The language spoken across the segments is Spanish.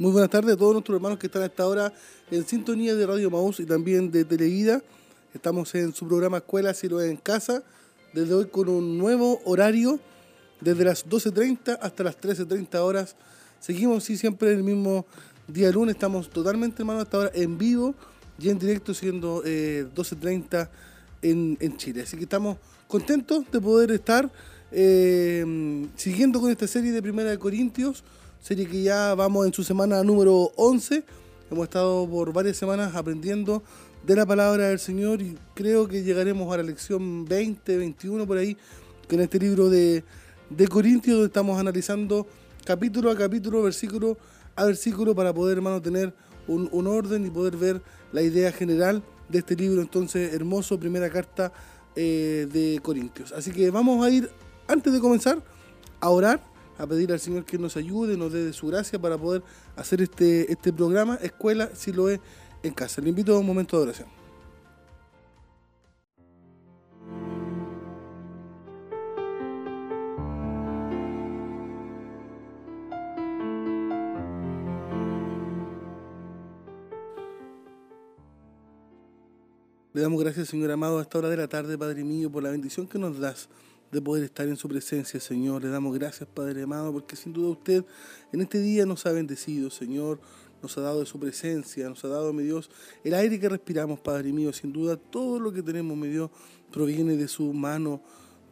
Muy buenas tardes a todos nuestros hermanos que están a esta hora en sintonía de Radio Maús y también de Televida. Estamos en su programa Escuela Si lo es en casa, desde hoy con un nuevo horario, desde las 12.30 hasta las 13.30 horas. Seguimos sí, siempre el mismo día lunes, estamos totalmente hermanos hasta ahora en vivo y en directo siendo 12.30 eh, en, Chile. Así que estamos contentos de poder estar eh, siguiendo con esta serie de Primera de Corintios serie que ya vamos en su semana número 11. Hemos estado por varias semanas aprendiendo de la palabra del Señor y creo que llegaremos a la lección 20, 21 por ahí, que en este libro de, de Corintios donde estamos analizando capítulo a capítulo, versículo a versículo para poder, hermano, tener un, orden y poder ver la idea general de este libro, entonces hermoso, primera carta eh, de Corintios. Así que vamos a ir, antes de comenzar, a orar a pedir al Señor que nos ayude, nos dé su gracia para poder hacer este, este programa, escuela, si lo es, en casa. Le invito a un momento de oración. Le damos gracias, Señor amado, a esta hora de la tarde, Padre mío, por la bendición que nos das de poder estar en su presencia, Señor. Le damos gracias, Padre amado, porque sin duda usted en este día nos ha bendecido, Señor. Nos ha dado de su presencia, nos ha dado, mi Dios, el aire que respiramos, Padre mío. Sin duda, todo lo que tenemos, mi Dios, proviene de su mano,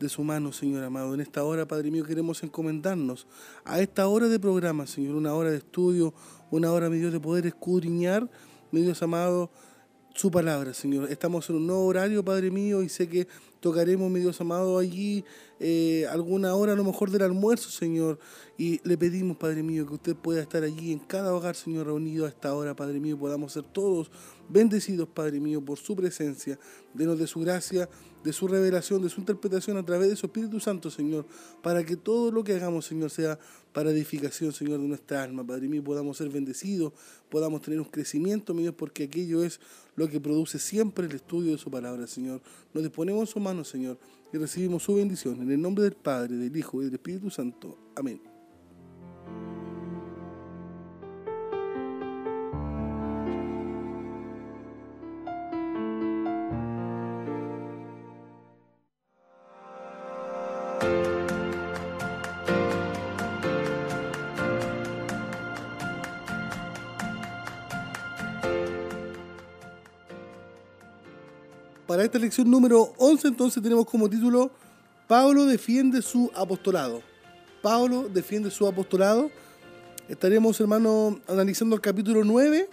de su mano, Señor amado. En esta hora, Padre mío, queremos encomendarnos a esta hora de programa, Señor, una hora de estudio, una hora, mi Dios, de poder escudriñar, mi Dios amado, su palabra, Señor. Estamos en un nuevo horario, Padre mío, y sé que tocaremos, mi Dios amado, allí eh, alguna hora a lo mejor del almuerzo, Señor. Y le pedimos, Padre mío, que usted pueda estar allí en cada hogar, Señor, reunido a esta hora, Padre mío, podamos ser todos bendecidos, Padre mío, por su presencia. Denos de su gracia, de su revelación, de su interpretación a través de su Espíritu Santo, Señor, para que todo lo que hagamos, Señor, sea para edificación, Señor, de nuestra alma. Padre mío, podamos ser bendecidos, podamos tener un crecimiento, mi Dios, porque aquello es lo que produce siempre el estudio de su palabra, Señor. Nos disponemos en su mano, Señor, y recibimos su bendición. En el nombre del Padre, del Hijo y del Espíritu Santo. Amén. Esta lección número 11 entonces tenemos como título Pablo defiende su apostolado. Pablo defiende su apostolado. Estaremos, hermano, analizando el capítulo 9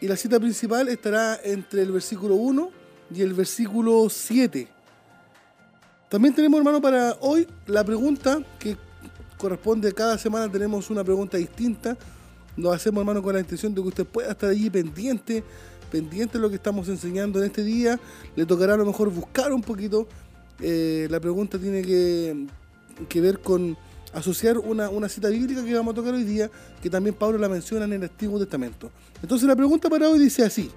y la cita principal estará entre el versículo 1 y el versículo 7. También tenemos, hermano, para hoy la pregunta que corresponde cada semana. Tenemos una pregunta distinta. Lo hacemos, hermano, con la intención de que usted pueda estar allí pendiente pendiente de lo que estamos enseñando en este día. Le tocará a lo mejor buscar un poquito. Eh, la pregunta tiene que, que ver con asociar una, una, cita bíblica que vamos a tocar hoy día, que también Pablo la menciona en el Antiguo Testamento. Entonces la pregunta para hoy dice así.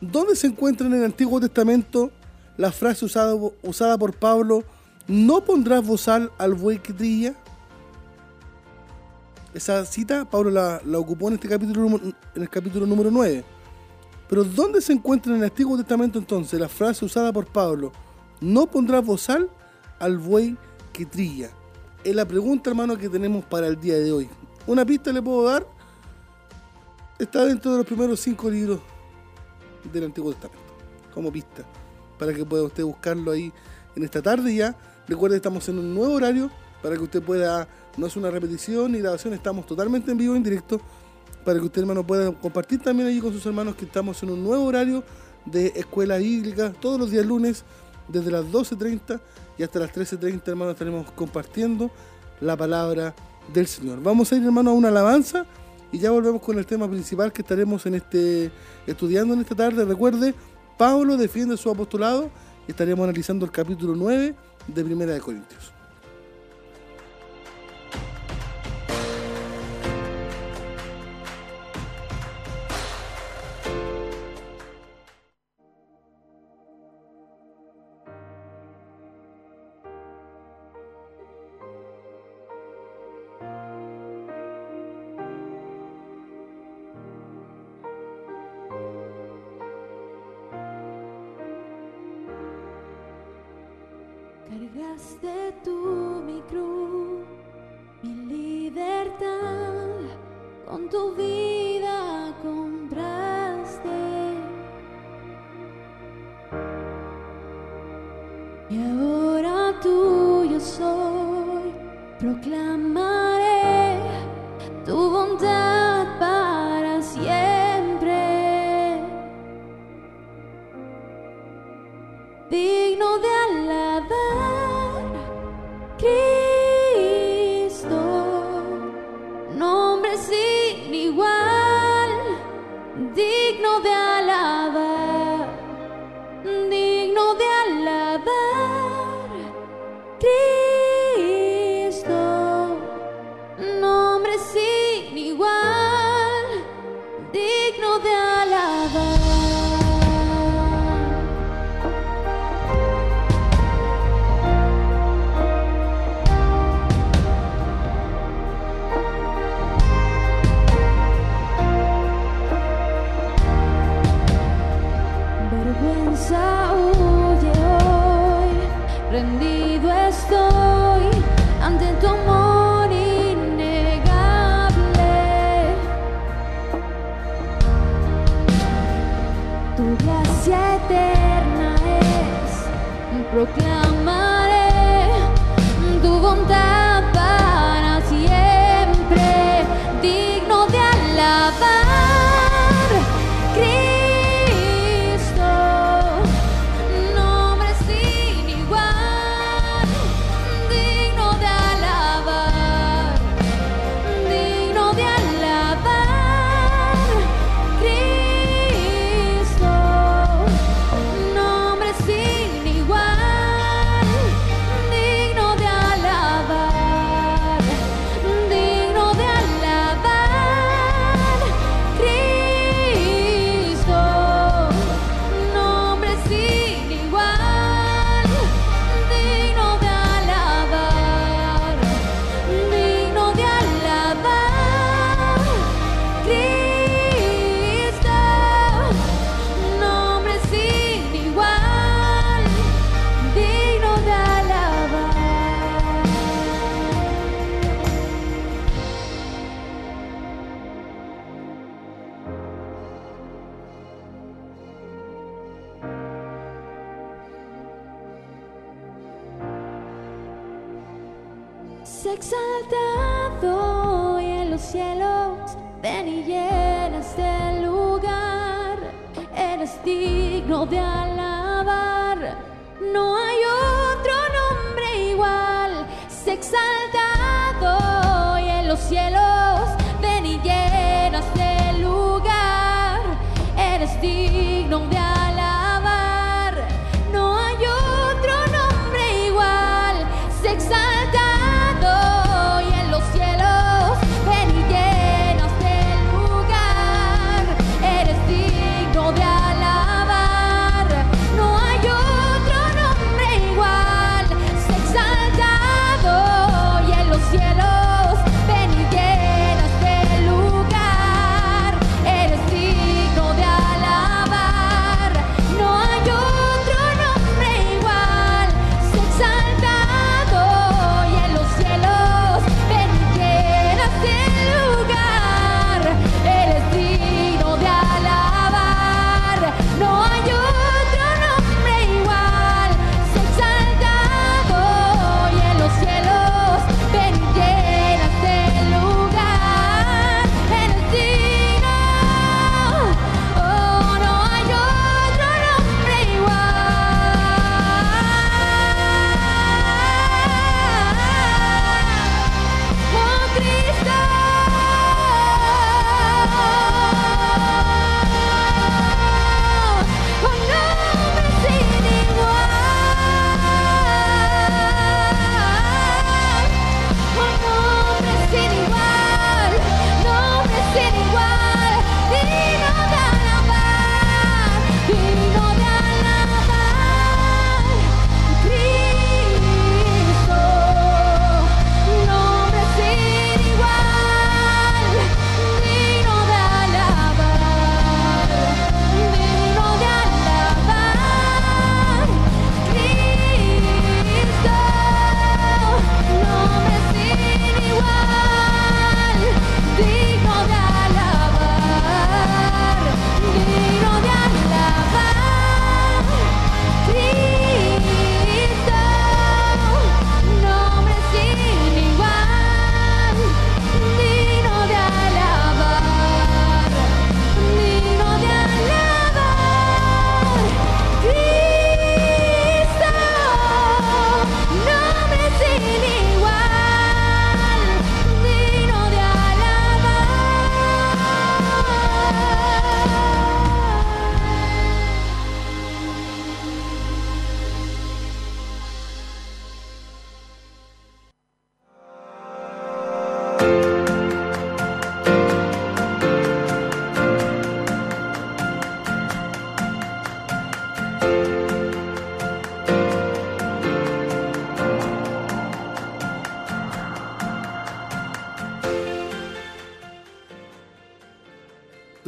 ¿Dónde se encuentra en el Antiguo Testamento la frase usada, usada por Pablo, no pondrás bozal al buey que trilla? Esa cita Pablo la, ocupó en este capítulo en el capítulo número 9. Pero ¿dónde se encuentra en el Antiguo Testamento entonces la frase usada por Pablo? No pondrás bozal al buey que trilla. Es la pregunta, hermano, que tenemos para el día de hoy. Una pista le puedo dar. Está dentro de los primeros cinco libros del Antiguo Testamento. Como pista. Para que pueda usted buscarlo ahí en esta tarde ya. Recuerde, estamos en un nuevo horario para que usted pueda no es una repetición ni grabación, estamos totalmente en vivo, en directo, para que usted, hermano, pueda compartir también allí con sus hermanos que estamos en un nuevo horario de escuela bíblica, todos los días lunes, desde las 12.30 y hasta las 13.30, hermano, estaremos compartiendo la palabra del Señor. Vamos a ir, hermano, a una alabanza y ya volvemos con el tema principal que estaremos en este estudiando en esta tarde. Recuerde, Pablo defiende su apostolado y estaremos analizando el capítulo 9 de Primera de Corintios.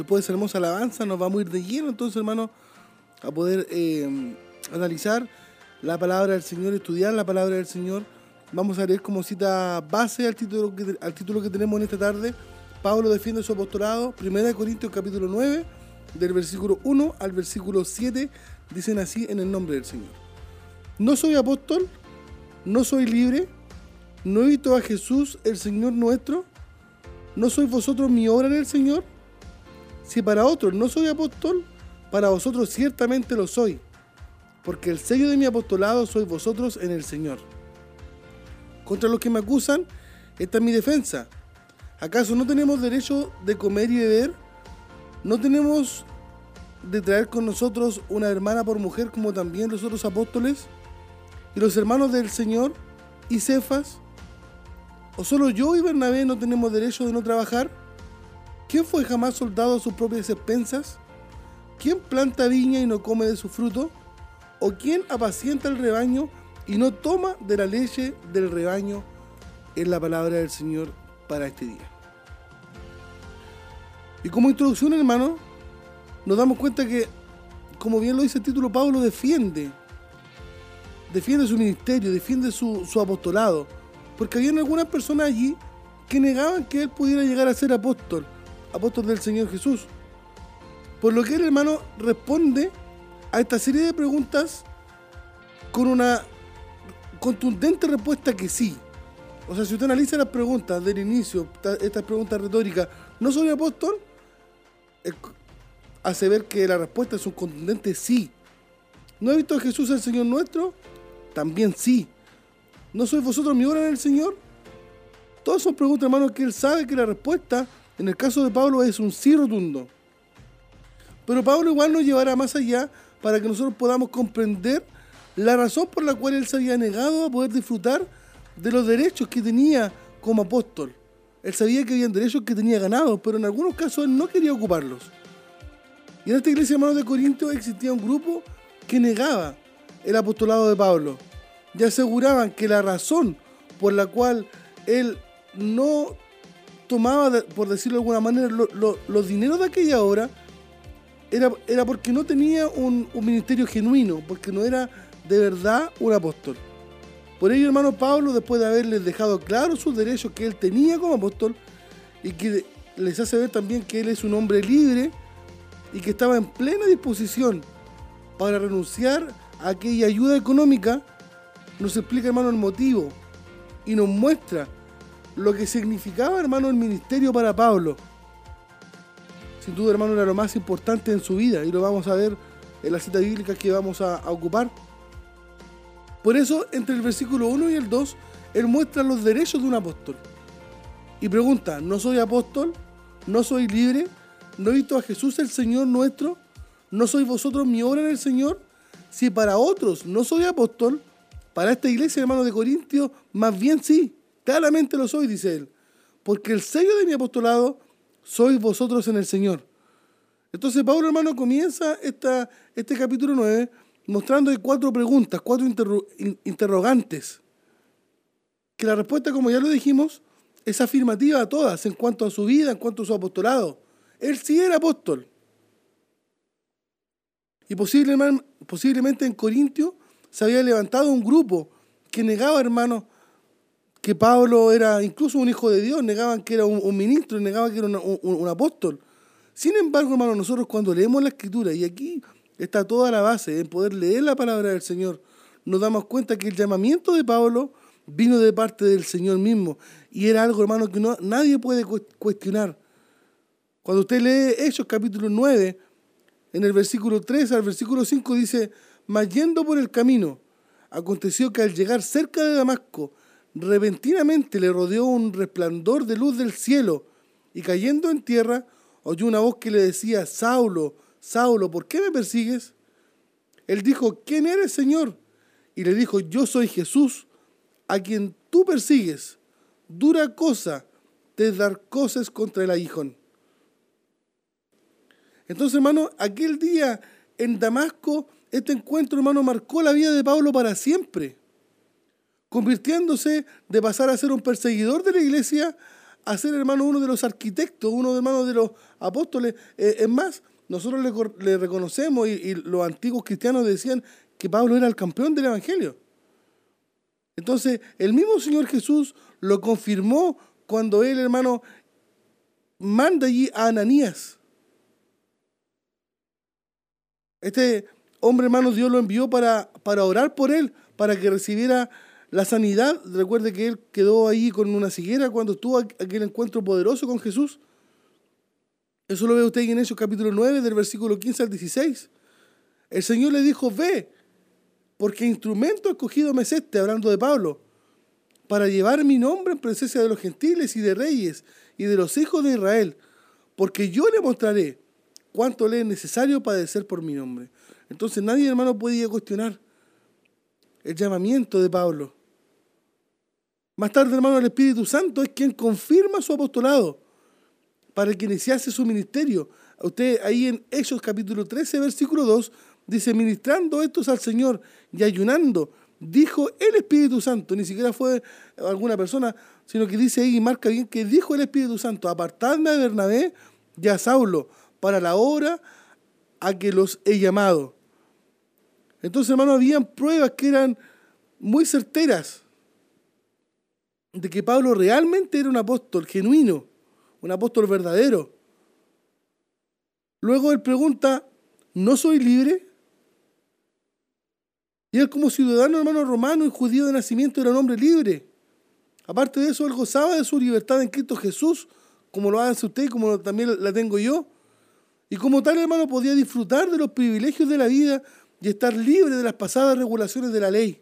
Después de esa hermosa alabanza, nos vamos a ir de lleno, entonces, hermano, a poder eh, analizar la palabra del Señor, estudiar la palabra del Señor. Vamos a leer como cita base al título que, al título que tenemos en esta tarde. Pablo defiende su apostolado, 1 Corintios capítulo 9, del versículo 1 al versículo 7, dicen así en el nombre del Señor. No soy apóstol, no soy libre, no he visto a Jesús el Señor nuestro, no sois vosotros mi obra en el Señor. Si para otros no soy apóstol, para vosotros ciertamente lo soy, porque el sello de mi apostolado sois vosotros en el Señor. Contra los que me acusan, esta es mi defensa. ¿Acaso no tenemos derecho de comer y beber? ¿No tenemos de traer con nosotros una hermana por mujer como también los otros apóstoles? ¿Y los hermanos del Señor y Cefas? ¿O solo yo y Bernabé no tenemos derecho de no trabajar? ¿Quién fue jamás soldado a sus propias expensas? ¿Quién planta viña y no come de su fruto? ¿O quién apacienta el rebaño y no toma de la leche del rebaño? en la palabra del Señor para este día. Y como introducción, hermano, nos damos cuenta que, como bien lo dice el título, Pablo defiende, defiende su ministerio, defiende su, su apostolado, porque había algunas personas allí que negaban que él pudiera llegar a ser apóstol, apóstol del Señor Jesús. Por lo que el hermano responde a esta serie de preguntas con una contundente respuesta que sí. O sea, si usted analiza las preguntas del inicio, estas preguntas retóricas, ¿no soy apóstol? Hace ver que la respuesta es un contundente sí. ¿No he visto a Jesús el Señor nuestro? También sí. ¿No sois vosotros mi obra en el Señor? Todas son preguntas, hermanos, que él sabe que la respuesta, en el caso de Pablo, es un sí rotundo. Pero Pablo igual nos llevará más allá para que nosotros podamos comprender la razón por la cual él se había negado a poder disfrutar de los derechos que tenía como apóstol. Él sabía que había derechos que tenía ganados, pero en algunos casos él no quería ocuparlos. Y en esta iglesia, hermanos de Corinto, existía un grupo que negaba el apostolado de Pablo y aseguraban que la razón por la cual él no tomaba, por decirlo de alguna manera, los dineros de aquella obra era, era porque no tenía un, ministerio genuino, porque no era de verdad un apóstol. Por ello, hermano Pablo, después de haberles dejado claro sus derechos que él tenía como apóstol, y que les hace ver también que él es un hombre libre y que estaba en plena disposición para renunciar a aquella ayuda económica, nos explica, hermano, el motivo y nos muestra lo que significaba, hermano, el ministerio para Pablo. Sin duda, hermano, era lo más importante en su vida y lo vamos a ver en la cita bíblica que vamos a, a ocupar. Por eso, entre el versículo 1 y el 2, él muestra los derechos de un apóstol. Y pregunta, ¿no soy apóstol? ¿No soy libre? ¿No he visto a Jesús el Señor nuestro? ¿No sois vosotros mi obra en el Señor? Si para otros no soy apóstol, para esta iglesia, hermano de Corintios, más bien sí, claramente lo soy, dice él. Porque el sello de mi apostolado sois vosotros en el Señor. Entonces Pablo, hermano, comienza esta, este capítulo 9 mostrando cuatro preguntas, cuatro interrogantes. Que la respuesta, como ya lo dijimos, es afirmativa a todas en cuanto a su vida, en cuanto a su apostolado. Él sí era apóstol. Y posiblemente en Corintio se había levantado un grupo que negaba, hermanos, que Pablo era incluso un hijo de Dios, negaban que era un, ministro, negaban que era un, apóstol. Sin embargo, hermanos, nosotros cuando leemos la escritura, y aquí está toda la base en poder leer la palabra del Señor, nos damos cuenta que el llamamiento de Pablo vino de parte del Señor mismo. Y era algo, hermano, que no, nadie puede cuestionar. Cuando usted lee Hechos capítulo 9, en el versículo 3 al versículo 5 dice, mas yendo por el camino, aconteció que al llegar cerca de Damasco, repentinamente le rodeó un resplandor de luz del cielo, y cayendo en tierra, oyó una voz que le decía, Saulo, Saulo, ¿por qué me persigues? Él dijo, ¿quién eres, Señor? Y le dijo, yo soy Jesús, a quien tú persigues. Dura cosa te dar cosas contra el aguijón. Entonces, hermano, aquel día en Damasco, este encuentro, hermano, marcó la vida de Pablo para siempre, convirtiéndose de pasar a ser un perseguidor de la iglesia a ser, hermano, uno de los arquitectos, uno de hermanos de los apóstoles. Eh, es más, nosotros le, reconocemos y, los antiguos cristianos decían que Pablo era el campeón del Evangelio. Entonces, el mismo Señor Jesús lo confirmó cuando él, hermano, manda allí a Ananías. Este hombre, hermano, Dios lo envió para, para orar por él, para que recibiera la sanidad. Recuerde que él quedó ahí con una ceguera cuando tuvo aquel encuentro poderoso con Jesús. Eso lo ve usted en Hechos capítulo 9, del versículo 15 al 16. El Señor le dijo, ve, porque instrumento escogido me es este, hablando de Pablo, para llevar mi nombre en presencia de los gentiles y de reyes y de los hijos de Israel, porque yo le mostraré cuánto le es necesario padecer por mi nombre. Entonces nadie, hermano, podía cuestionar el llamamiento de Pablo. Más tarde, hermano, el Espíritu Santo es quien confirma su apostolado para que iniciase su ministerio. Usted ahí en Hechos capítulo 13, versículo 2, dice, ministrando estos al Señor y ayunando, dijo el Espíritu Santo, ni siquiera fue alguna persona, sino que dice ahí y marca bien que dijo el Espíritu Santo, apartadme a Bernabé y a Saulo para la hora a que los he llamado. Entonces, hermano, habían pruebas que eran muy certeras de que Pablo realmente era un apóstol genuino, un apóstol verdadero. Luego él pregunta, ¿no soy libre? Y él como ciudadano hermano romano y judío de nacimiento era un hombre libre. Aparte de eso, él gozaba de su libertad en Cristo Jesús, como lo hace usted y como también la tengo yo. Y como tal, hermano, podía disfrutar de los privilegios de la vida y estar libre de las pasadas regulaciones de la ley.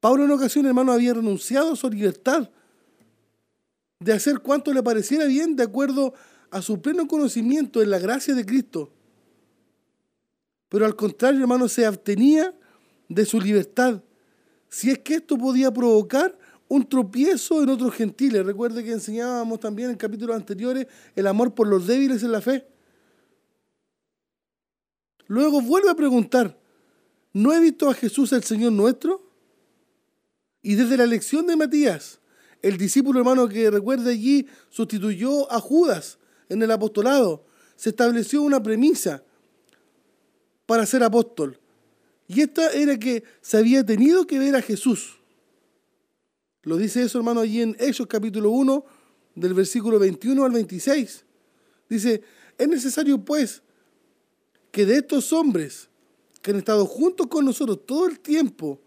Pablo en ocasión, hermano, había renunciado a su libertad de hacer cuanto le pareciera bien de acuerdo a su pleno conocimiento en la gracia de Cristo. Pero al contrario, hermano, se abstenía de su libertad. Si es que esto podía provocar un tropiezo en otros gentiles. Recuerde que enseñábamos también en capítulos anteriores el amor por los débiles en la fe. Luego vuelve a preguntar, ¿no he visto a Jesús el Señor nuestro? Y desde la elección de Matías, el discípulo hermano que recuerde allí sustituyó a Judas en el apostolado, se estableció una premisa para ser apóstol. Y esta era que se había tenido que ver a Jesús. Lo dice eso, hermano, allí en Hechos capítulo 1, del versículo 21 al 26. Dice, es necesario pues que de estos hombres que han estado juntos con nosotros todo el tiempo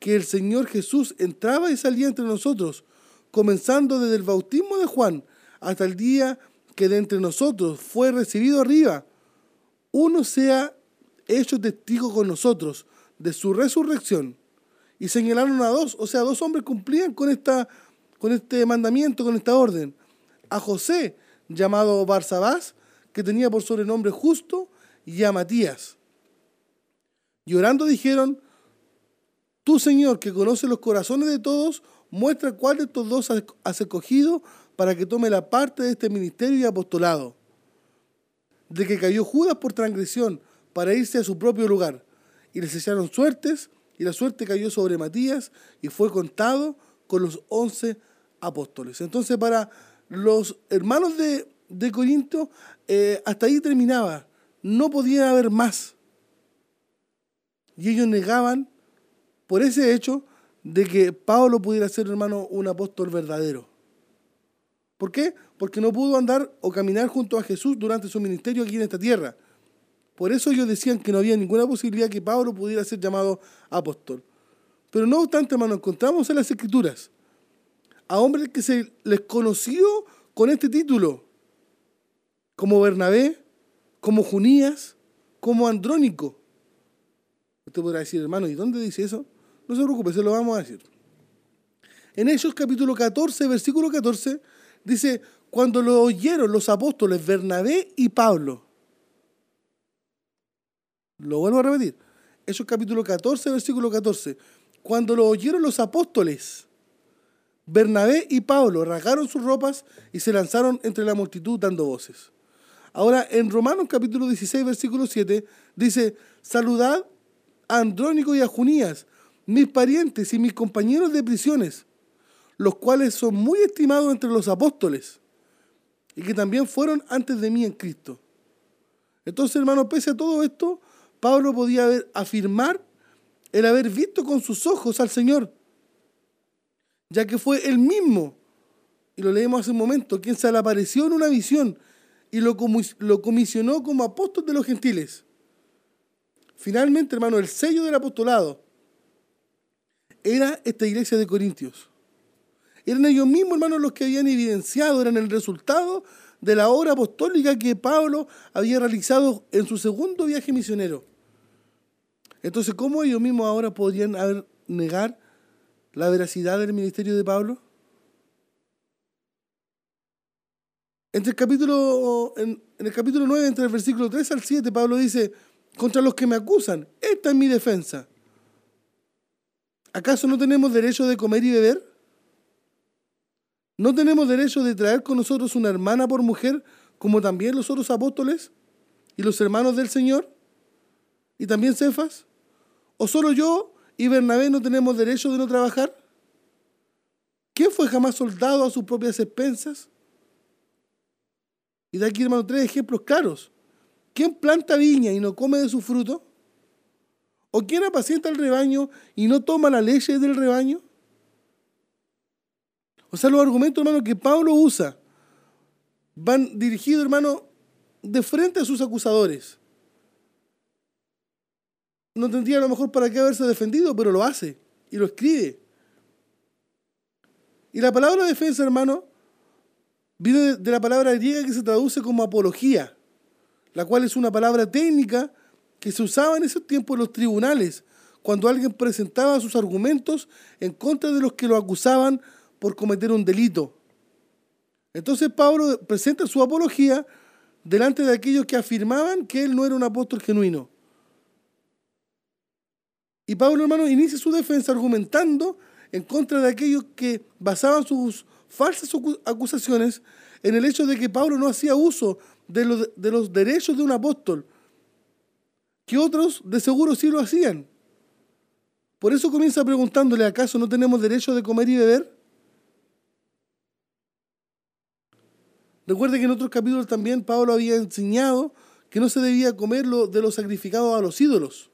que el Señor Jesús entraba y salía entre nosotros, comenzando desde el bautismo de Juan hasta el día que de entre nosotros fue recibido arriba, uno sea hecho testigo con nosotros de su resurrección. Y señalaron a dos, o sea, dos hombres cumplían con, esta, con este mandamiento, con esta orden. A José, llamado Barsabás, que tenía por sobrenombre justo, y a Matías. Llorando dijeron, tú Señor, que conoce los corazones de todos, muestra cuál de estos dos has escogido para que tome la parte de este ministerio y apostolado. De que cayó Judas por transgresión para irse a su propio lugar. Y les echaron suertes, y la suerte cayó sobre Matías, y fue contado con los once apóstoles. Entonces, para los hermanos de, de Corinto, eh, hasta ahí terminaba no podía haber más. Y ellos negaban por ese hecho de que Pablo pudiera ser, hermano, un apóstol verdadero. ¿Por qué? Porque no pudo andar o caminar junto a Jesús durante su ministerio aquí en esta tierra. Por eso ellos decían que no había ninguna posibilidad que Pablo pudiera ser llamado apóstol. Pero no obstante, hermano, encontramos en las Escrituras a hombres que se les conoció con este título, como Bernabé, como Junías, como Andrónico. Usted podrá decir, hermano, ¿y dónde dice eso? No se preocupe, se lo vamos a decir. En Hechos capítulo 14, versículo 14, dice, cuando lo oyeron los apóstoles Bernabé y Pablo. Lo vuelvo a repetir. Hechos capítulo 14, versículo 14. Cuando lo oyeron los apóstoles, Bernabé y Pablo rasgaron sus ropas y se lanzaron entre la multitud dando voces. Ahora, en Romanos capítulo 16, versículo 7, dice, saludad a Andrónico y a Junías, mis parientes y mis compañeros de prisiones, los cuales son muy estimados entre los apóstoles y que también fueron antes de mí en Cristo. Entonces, hermano, pese a todo esto, Pablo podía afirmar el haber visto con sus ojos al Señor, ya que fue él mismo, y lo leemos hace un momento, quien se le apareció en una visión y lo, lo comisionó como apóstol de los gentiles. Finalmente, hermano, el sello del apostolado era esta iglesia de Corintios. Eran ellos mismos, hermanos, los que habían evidenciado, eran el resultado de la obra apostólica que Pablo había realizado en su segundo viaje misionero. Entonces, ¿cómo ellos mismos ahora podrían negar la veracidad del ministerio de Pablo? Entre el capítulo, en, el capítulo 9, entre el versículo 3 al 7, Pablo dice, contra los que me acusan, esta es mi defensa. ¿Acaso no tenemos derecho de comer y beber? ¿No tenemos derecho de traer con nosotros una hermana por mujer, como también los otros apóstoles y los hermanos del Señor? ¿Y también Cefas? ¿O solo yo y Bernabé no tenemos derecho de no trabajar? ¿Quién fue jamás soldado a sus propias expensas? Y de aquí, hermano, tres ejemplos claros. ¿Quién planta viña y no come de su fruto? ¿O quién apacienta el rebaño y no toma la leche del rebaño? O sea, los argumentos, hermano, que Pablo usa van dirigidos, hermano, de frente a sus acusadores. No tendría a lo mejor para qué haberse defendido, pero lo hace y lo escribe. Y la palabra defensa, hermano, viene de la palabra griega que se traduce como apología, la cual es una palabra técnica que se usaba en esos tiempos en los tribunales, cuando alguien presentaba sus argumentos en contra de los que lo acusaban por cometer un delito. Entonces Pablo presenta su apología delante de aquellos que afirmaban que él no era un apóstol genuino. Y Pablo, hermano, inicia su defensa argumentando en contra de aquellos que basaban sus falsas acusaciones en el hecho de que Pablo no hacía uso de los, de los derechos de un apóstol, que otros de seguro sí lo hacían. Por eso comienza preguntándole, ¿acaso no tenemos derecho de comer y beber? Recuerde que en otros capítulos también Pablo había enseñado que no se debía comer lo de los sacrificados a los ídolos.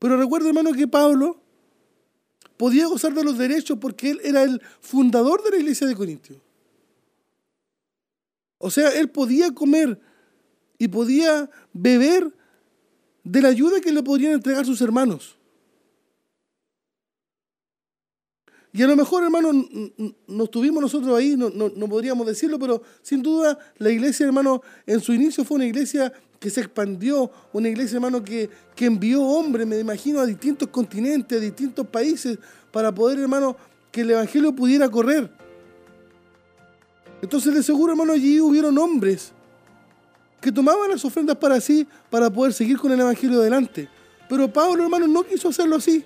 Pero recuerde, hermano, que Pablo podía gozar de los derechos porque él era el fundador de la iglesia de Corintios. O sea, él podía comer y podía beber de la ayuda que le podrían entregar sus hermanos. Y a lo mejor, hermano, no estuvimos nosotros ahí, no, no, podríamos decirlo, pero sin duda la iglesia, hermano, en su inicio fue una iglesia que se expandió, una iglesia, hermano, que, que envió hombres, me imagino, a distintos continentes, a distintos países, para poder, hermano, que el Evangelio pudiera correr. Entonces, de seguro, hermano, allí hubieron hombres que tomaban las ofrendas para sí, para poder seguir con el Evangelio adelante. Pero Pablo, hermano, no quiso hacerlo así.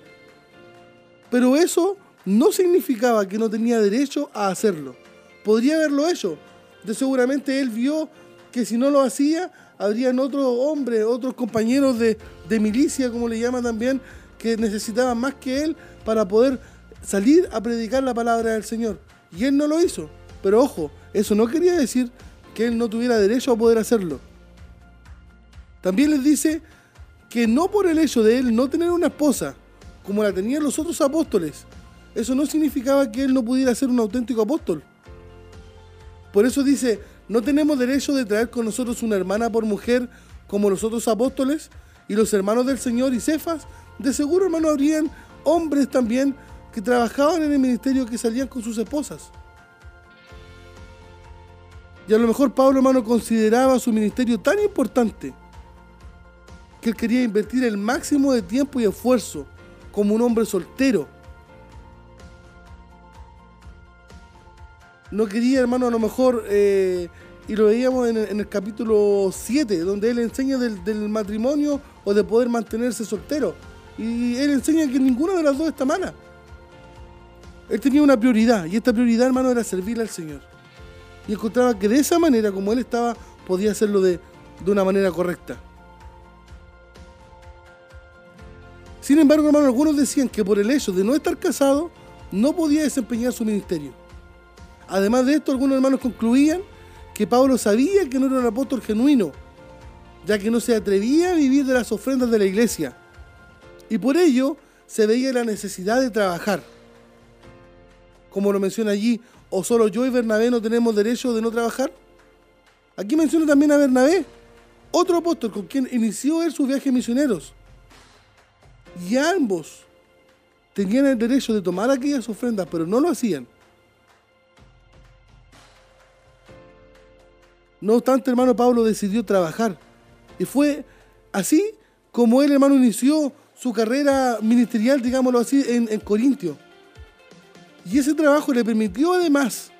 Pero eso no significaba que no tenía derecho a hacerlo. Podría haberlo hecho. De seguramente él vio que si no lo hacía, habrían otros hombres, otros compañeros de, de milicia, como le llaman también, que necesitaban más que él para poder salir a predicar la palabra del Señor. Y él no lo hizo. Pero ojo, eso no quería decir que él no tuviera derecho a poder hacerlo. También les dice que no por el hecho de él no tener una esposa, como la tenían los otros apóstoles, eso no significaba que él no pudiera ser un auténtico apóstol. Por eso dice, no tenemos derecho de traer con nosotros una hermana por mujer como los otros apóstoles y los hermanos del Señor y Cefas. De seguro, hermano, habrían hombres también que trabajaban en el ministerio que salían con sus esposas. Y a lo mejor Pablo, hermano, consideraba su ministerio tan importante que él quería invertir el máximo de tiempo y esfuerzo como un hombre soltero no quería, hermano, a lo mejor, eh, y lo veíamos en, el capítulo 7, donde él enseña del, matrimonio o de poder mantenerse soltero. Y él enseña que ninguna de las dos está mala. Él tenía una prioridad, y esta prioridad, hermano, era servirle al Señor. Y encontraba que de esa manera, como él estaba, podía hacerlo de, de una manera correcta. Sin embargo, hermano, algunos decían que por el hecho de no estar casado, no podía desempeñar su ministerio. Además de esto, algunos hermanos concluían que Pablo sabía que no era un apóstol genuino, ya que no se atrevía a vivir de las ofrendas de la iglesia. Y por ello se veía la necesidad de trabajar. Como lo menciona allí, ¿o solo yo y Bernabé no tenemos derecho de no trabajar? Aquí menciona también a Bernabé, otro apóstol con quien inició él sus viajes misioneros. Y ambos tenían el derecho de tomar aquellas ofrendas, pero no lo hacían. No obstante, hermano Pablo decidió trabajar. Y fue así como él, hermano, inició su carrera ministerial, digámoslo así, en, en Corintio. Y ese trabajo le permitió además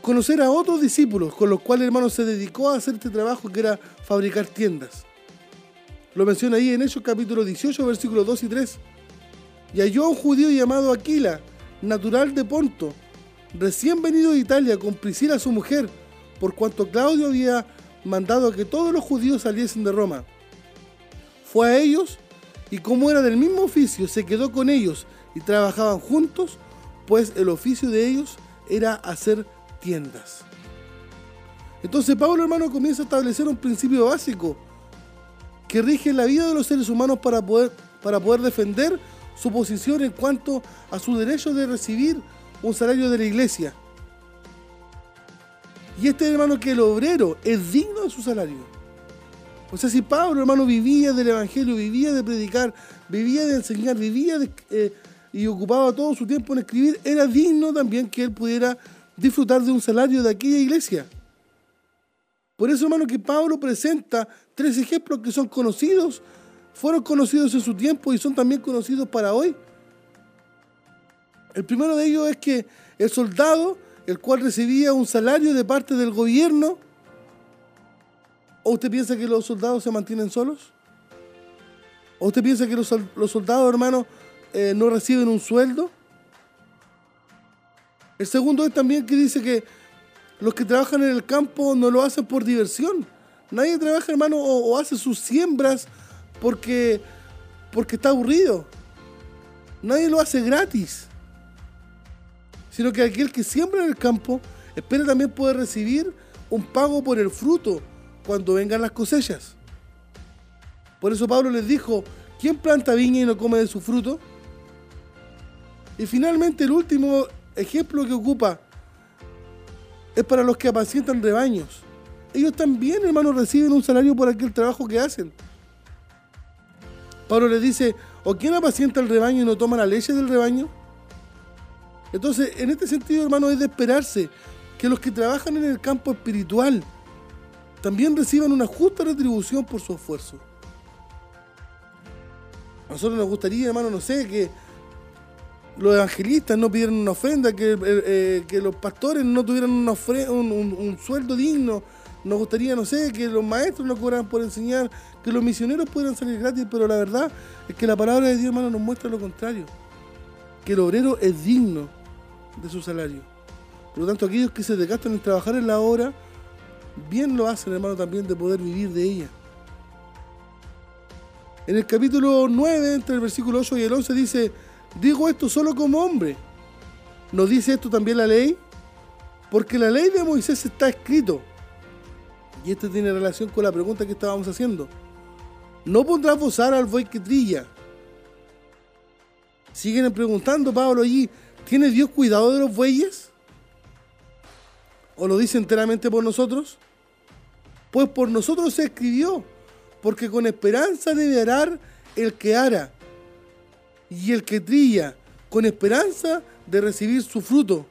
conocer a otros discípulos con los cuales, hermano, se dedicó a hacer este trabajo que era fabricar tiendas. Lo menciona ahí en Hechos capítulo 18, versículos 2 y 3. Y halló a un judío llamado Aquila, natural de Ponto, recién venido de Italia con Priscila su mujer, por cuanto Claudio había mandado que todos los judíos saliesen de Roma. Fue a ellos y como era del mismo oficio, se quedó con ellos y trabajaban juntos, pues el oficio de ellos era hacer tiendas. Entonces Pablo hermano comienza a establecer un principio básico que rige la vida de los seres humanos para poder, para poder defender su posición en cuanto a su derecho de recibir un salario de la iglesia. Y este hermano que el obrero es digno de su salario. O sea, si Pablo, hermano, vivía del Evangelio, vivía de predicar, vivía de enseñar, vivía de, eh, y ocupaba todo su tiempo en escribir, era digno también que él pudiera disfrutar de un salario de aquella iglesia. Por eso, hermano, que Pablo presenta tres ejemplos que son conocidos, fueron conocidos en su tiempo y son también conocidos para hoy. El primero de ellos es que el soldado el cual recibía un salario de parte del gobierno? ¿O usted piensa que los soldados se mantienen solos? ¿O usted piensa que los, soldados, hermanos, eh, no reciben un sueldo? El segundo es también que dice que los que trabajan en el campo no lo hacen por diversión. Nadie trabaja, hermano, o, hace sus siembras porque, porque está aburrido. Nadie lo hace gratis sino que aquel que siembra en el campo espera también poder recibir un pago por el fruto cuando vengan las cosechas. Por eso Pablo les dijo, ¿quién planta viña y no come de su fruto? Y finalmente el último ejemplo que ocupa es para los que apacientan rebaños. Ellos también, hermanos, reciben un salario por aquel trabajo que hacen. Pablo les dice, ¿o quién apacienta el rebaño y no toma la leche del rebaño? Entonces, en este sentido, hermano, es de esperarse que los que trabajan en el campo espiritual también reciban una justa retribución por su esfuerzo. A nosotros nos gustaría, hermano, no sé, que los evangelistas no pidieran una ofrenda, que, eh, eh, los pastores no tuvieran una un, sueldo digno. Nos gustaría, no sé, que los maestros no cobraran por enseñar, que los misioneros pudieran salir gratis, pero la verdad es que la palabra de Dios, hermano, nos muestra lo contrario. Que el obrero es digno de su salario. Por lo tanto, aquellos que se desgastan en trabajar en la obra, bien lo hacen, hermano, también de poder vivir de ella. En el capítulo 9, entre el versículo 8 y el 11, dice, digo esto solo como hombre. ¿No dice esto también la ley? Porque la ley de Moisés está escrito. Y esto tiene relación con la pregunta que estábamos haciendo. No pondrás bozar al buey que trilla. Siguen preguntando Pablo allí, ¿Tiene Dios cuidado de los bueyes? ¿O lo dice enteramente por nosotros? Pues por nosotros se escribió, porque con esperanza debe arar el que ara, y el que trilla, con esperanza de recibir su fruto.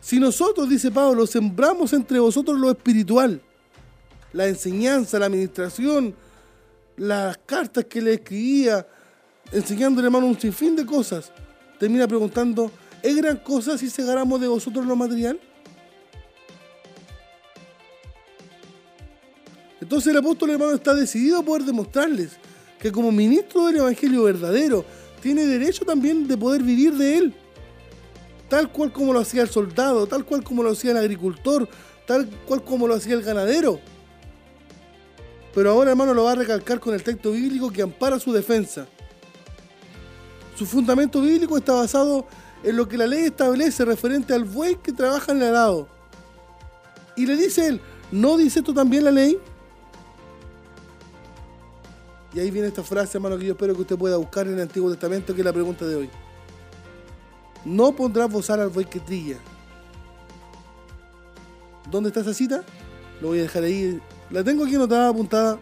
Si nosotros, dice Pablo, sembramos entre vosotros lo espiritual, la enseñanza, la administración, las cartas que le escribía, enseñándole hermano un sinfín de cosas, termina preguntando, ¿Es gran cosa si segaramos de vosotros lo material? Entonces el apóstol hermano está decidido a poder demostrarles que como ministro del Evangelio verdadero tiene derecho también de poder vivir de él. Tal cual como lo hacía el soldado, tal cual como lo hacía el agricultor, tal cual como lo hacía el ganadero. Pero ahora hermano lo va a recalcar con el texto bíblico que ampara su defensa. Su fundamento bíblico está basado en lo que la ley establece referente al buey que trabaja en el arado. Y le dice él, ¿no dice esto también la ley? Y ahí viene esta frase, hermano, que yo espero que usted pueda buscar en el Antiguo Testamento, que es la pregunta de hoy. No pondrás bozar al buey que. ¿Dónde está esa cita? Lo voy a dejar ahí. La tengo aquí anotada, apuntada.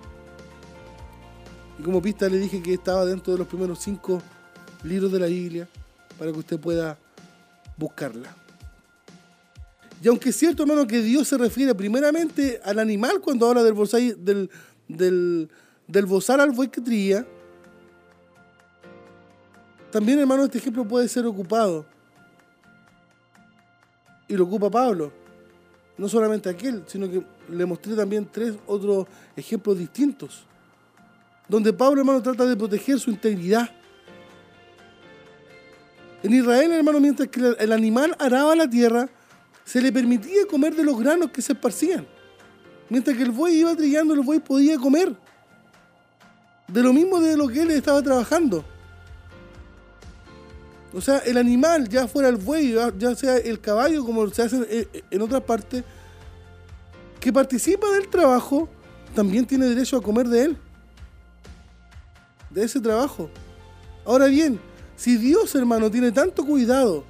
Y como pista le dije que estaba dentro de los primeros cinco libros de la Biblia para que usted pueda buscarla. Y aunque es cierto, hermano, que Dios se refiere primeramente al animal cuando habla del bozal, del, del, del bozal al buey que trilla, también, hermano, este ejemplo puede ser ocupado. Y lo ocupa Pablo. No solamente aquel, sino que le mostré también tres otros ejemplos distintos. Donde Pablo, hermano, trata de proteger su integridad. En Israel, hermano, mientras que el animal araba la tierra, se le permitía comer de los granos que se esparcían. Mientras que el buey iba trillando, el buey podía comer. De lo mismo de lo que él estaba trabajando. O sea, el animal, ya fuera el buey, ya sea el caballo, como se hace en otras partes, que participa del trabajo, también tiene derecho a comer de él. De ese trabajo. Ahora bien, si Dios, hermano, tiene tanto cuidado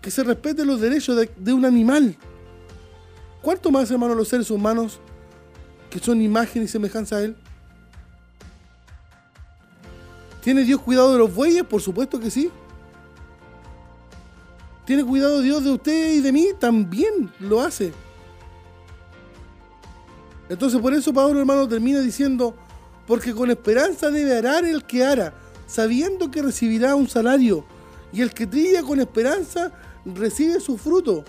que se respeten los derechos de, un animal, ¿cuánto más, hermano, los seres humanos que son imagen y semejanza a Él? ¿Tiene Dios cuidado de los bueyes? Por supuesto que sí. ¿Tiene cuidado Dios de usted y de mí? También lo hace. Entonces por eso Pablo hermano termina diciendo, porque con esperanza debe arar el que ara, sabiendo que recibirá un salario, y el que trilla con esperanza recibe su fruto.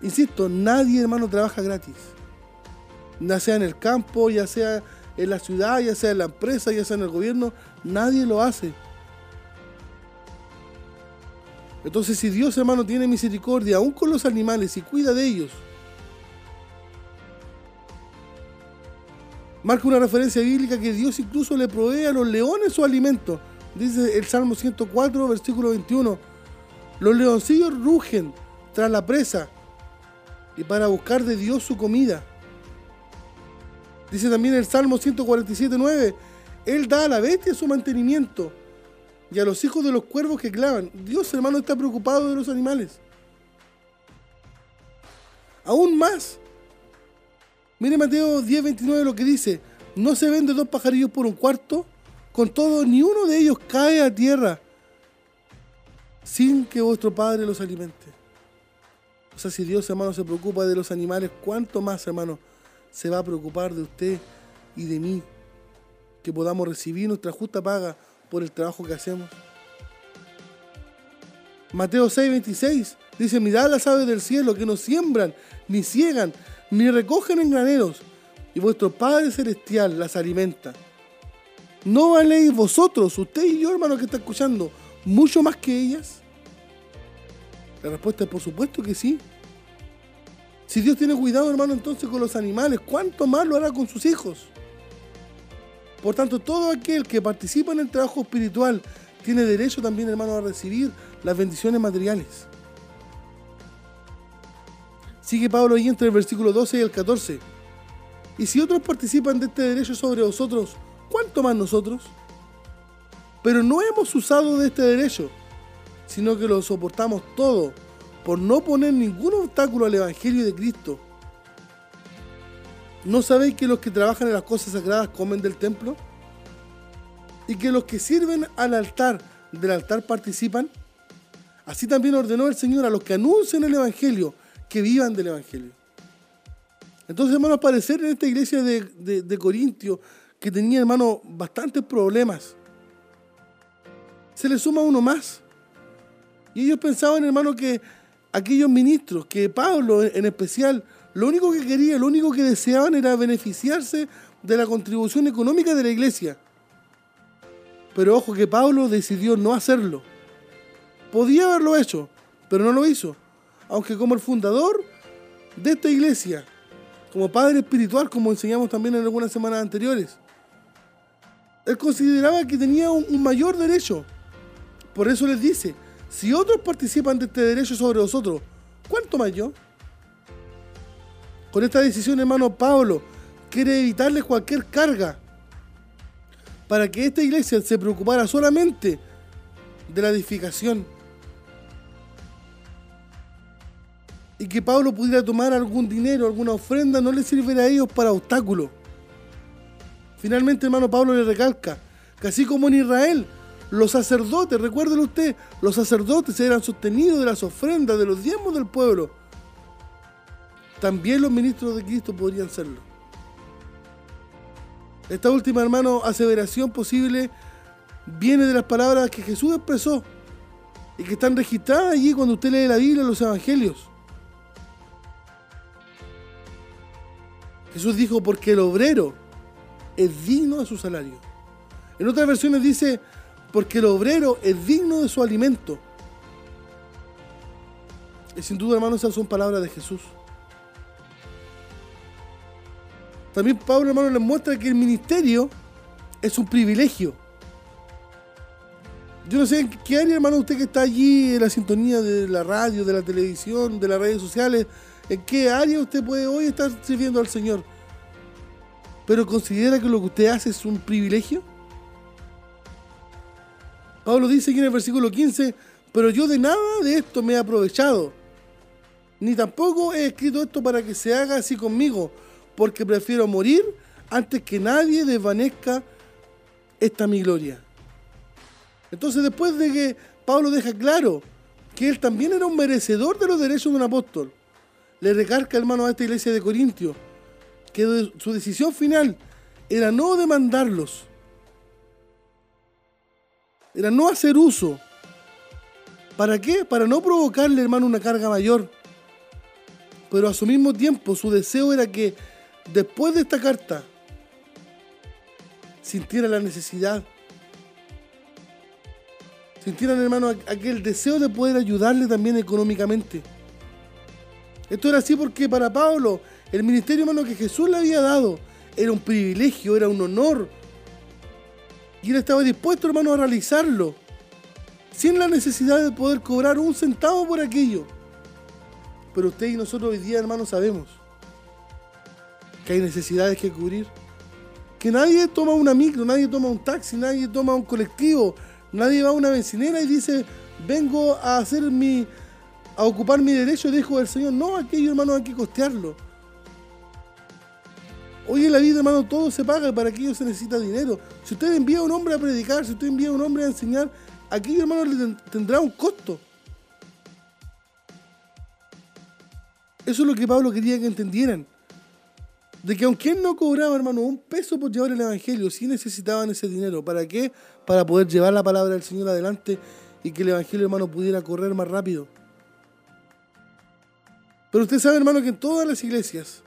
Insisto, nadie hermano trabaja gratis. Ya sea en el campo, ya sea en la ciudad, ya sea en la empresa, ya sea en el gobierno, nadie lo hace. Entonces si Dios hermano tiene misericordia aún con los animales y cuida de ellos, marca una referencia bíblica que Dios incluso le provee a los leones su alimento. Dice el Salmo 104, versículo 21. Los leoncillos rugen tras la presa y para buscar de Dios su comida. Dice también el Salmo 147, 9. Él da a la bestia su mantenimiento y a los hijos de los cuervos que clavan. Dios, hermano, está preocupado de los animales. Aún más. Mire Mateo 10, 29 lo que dice. No se vende dos pajarillos por un cuarto. Con todo, ni uno de ellos cae a tierra sin que vuestro Padre los alimente. O sea, si Dios, hermano, se preocupa de los animales, ¿cuánto más, hermano, se va a preocupar de usted y de mí? Que podamos recibir nuestra justa paga por el trabajo que hacemos. Mateo 6, 26 dice, mirad las aves del cielo que no siembran, ni ciegan, ni recogen en graneros, y vuestro Padre Celestial las alimenta. ¿No valéis vosotros, usted y yo, hermano, que está escuchando, mucho más que ellas? La respuesta es por supuesto que sí. Si Dios tiene cuidado, hermano, entonces con los animales, ¿cuánto más lo hará con sus hijos? Por tanto, todo aquel que participa en el trabajo espiritual tiene derecho también, hermano, a recibir las bendiciones materiales. Sigue Pablo ahí entre el versículo 12 y el 14. Y si otros participan de este derecho sobre vosotros, ¿cuánto más nosotros? Pero no hemos usado de este derecho, sino que lo soportamos todo por no poner ningún obstáculo al Evangelio de Cristo ¿No sabéis que los que trabajan en las cosas sagradas comen del templo? ¿Y que los que sirven al altar del altar participan? Así también ordenó el Señor a los que anuncian el Evangelio que vivan del Evangelio. Entonces, hermano, parecer en esta iglesia de, de, de Corintio, que tenía, hermano, bastantes problemas, se le suma uno más. Y ellos pensaban, hermano, que aquellos ministros, que Pablo en especial, lo único que quería, lo único que deseaban era beneficiarse de la contribución económica de la iglesia. Pero ojo que Pablo decidió no hacerlo. Podía haberlo hecho, pero no lo hizo. Aunque como el fundador de esta iglesia, como padre espiritual, como enseñamos también en algunas semanas anteriores, él consideraba que tenía un, mayor derecho Por eso les dice, si otros participan de este derecho sobre vosotros, ¿cuánto más yo? Con esta decisión, hermano Pablo, quiere evitarles cualquier carga para que esta iglesia se preocupara solamente de la edificación. Y que Pablo pudiera tomar algún dinero, alguna ofrenda, no le sirviera a ellos para obstáculo. Finalmente, hermano Pablo le recalca que así como en Israel, los sacerdotes, recuérdelo usted, los sacerdotes eran sostenidos de las ofrendas, de los diezmos del pueblo. También los ministros de Cristo podrían serlo. Esta última, hermano, aseveración posible viene de las palabras que Jesús expresó y que están registradas allí cuando usted lee la Biblia, los Evangelios. Jesús dijo, porque el obrero es digno de su salario. En otras versiones dice, porque el obrero es digno de su alimento. Y sin duda, hermano, esas son palabras de Jesús. También Pablo, hermano, les muestra que el ministerio es un privilegio. Yo no sé en qué área, hermano, usted que está allí en la sintonía de la radio, de la televisión, de las redes sociales, en qué área usted puede hoy estar sirviendo al Señor. Pero considera que lo que usted hace es un privilegio. Pablo dice aquí en el versículo 15, pero yo de nada de esto me he aprovechado, ni tampoco he escrito esto para que se haga así conmigo, porque prefiero morir antes que nadie desvanezca esta mi gloria. Entonces después de que Pablo deja claro que él también era un merecedor de los derechos de un apóstol, le recarga hermano a esta iglesia de Corintios que su decisión final era no demandarlos, era no hacer uso. ¿Para qué? Para no provocarle, hermano, una carga mayor. Pero a su mismo tiempo su deseo era que después de esta carta, sintieran la necesidad, sintieran, hermano, aquel deseo de poder ayudarle también económicamente. Esto era así porque para Pablo, el ministerio, hermano, que Jesús le había dado, era un privilegio, era un honor. Y él estaba dispuesto, hermano, a realizarlo, sin la necesidad de poder cobrar un centavo por aquello. Pero usted y nosotros hoy día, hermano, sabemos que hay necesidades que cubrir. Que nadie toma una micro, nadie toma un taxi, nadie toma un colectivo, nadie va a una vecinera y dice, vengo a hacer mi, a ocupar mi derecho de hijo del Señor. No, aquello, hermano, hay que costearlo. Hoy en la vida, hermano, todo se paga, para aquello se necesita dinero. Si usted envía a un hombre a predicar, si usted envía a un hombre a enseñar, aquello, hermano, le tendrá un costo. Eso es lo que Pablo quería que entendieran de que aunque él no cobraba, hermano, un peso por llevar el Evangelio, sí necesitaban ese dinero. ¿Para qué? Para poder llevar la palabra del Señor adelante y que el Evangelio, hermano, pudiera correr más rápido. Pero usted sabe, hermano, que en todas las iglesias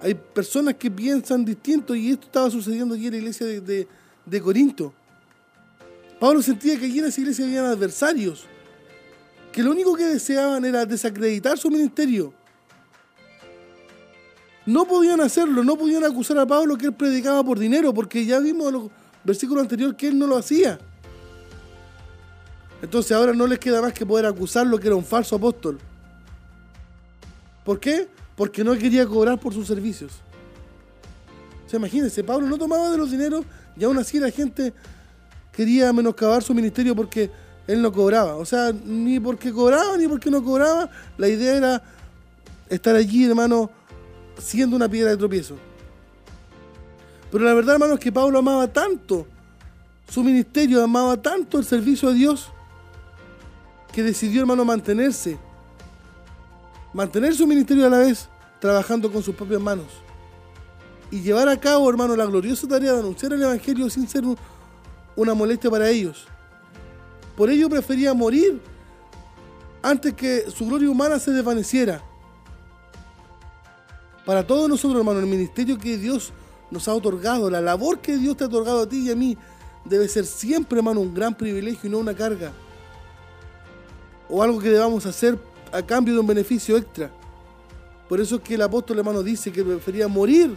hay personas que piensan distinto y esto estaba sucediendo aquí en la iglesia de, de Corinto. Pablo sentía que allí en esa iglesia habían adversarios, que lo único que deseaban era desacreditar su ministerio no podían hacerlo, no podían acusar a Pablo que él predicaba por dinero, porque ya vimos en los versículos anteriores que él no lo hacía. Entonces ahora no les queda más que poder acusarlo que era un falso apóstol. ¿Por qué? Porque no quería cobrar por sus servicios. O sea, imagínense, Pablo no tomaba de los dineros y aún así la gente quería menoscabar su ministerio porque él no cobraba. O sea, ni porque cobraba ni porque no cobraba. La idea era estar allí, hermano, siendo una piedra de tropiezo. Pero la verdad, hermano, es que Pablo amaba tanto su ministerio, amaba tanto el servicio a Dios, que decidió, hermano, mantenerse, mantener su ministerio a la vez, trabajando con sus propias manos. Y llevar a cabo, hermano, la gloriosa tarea de anunciar el Evangelio sin ser una molestia para ellos. Por ello prefería morir antes que su gloria humana se desvaneciera para todos nosotros, hermano, el ministerio que Dios nos ha otorgado, la labor que Dios te ha otorgado a ti y a mí, debe ser siempre, hermano, un gran privilegio y no una carga. O algo que debamos hacer a cambio de un beneficio extra. Por eso es que el apóstol, hermano, dice que prefería morir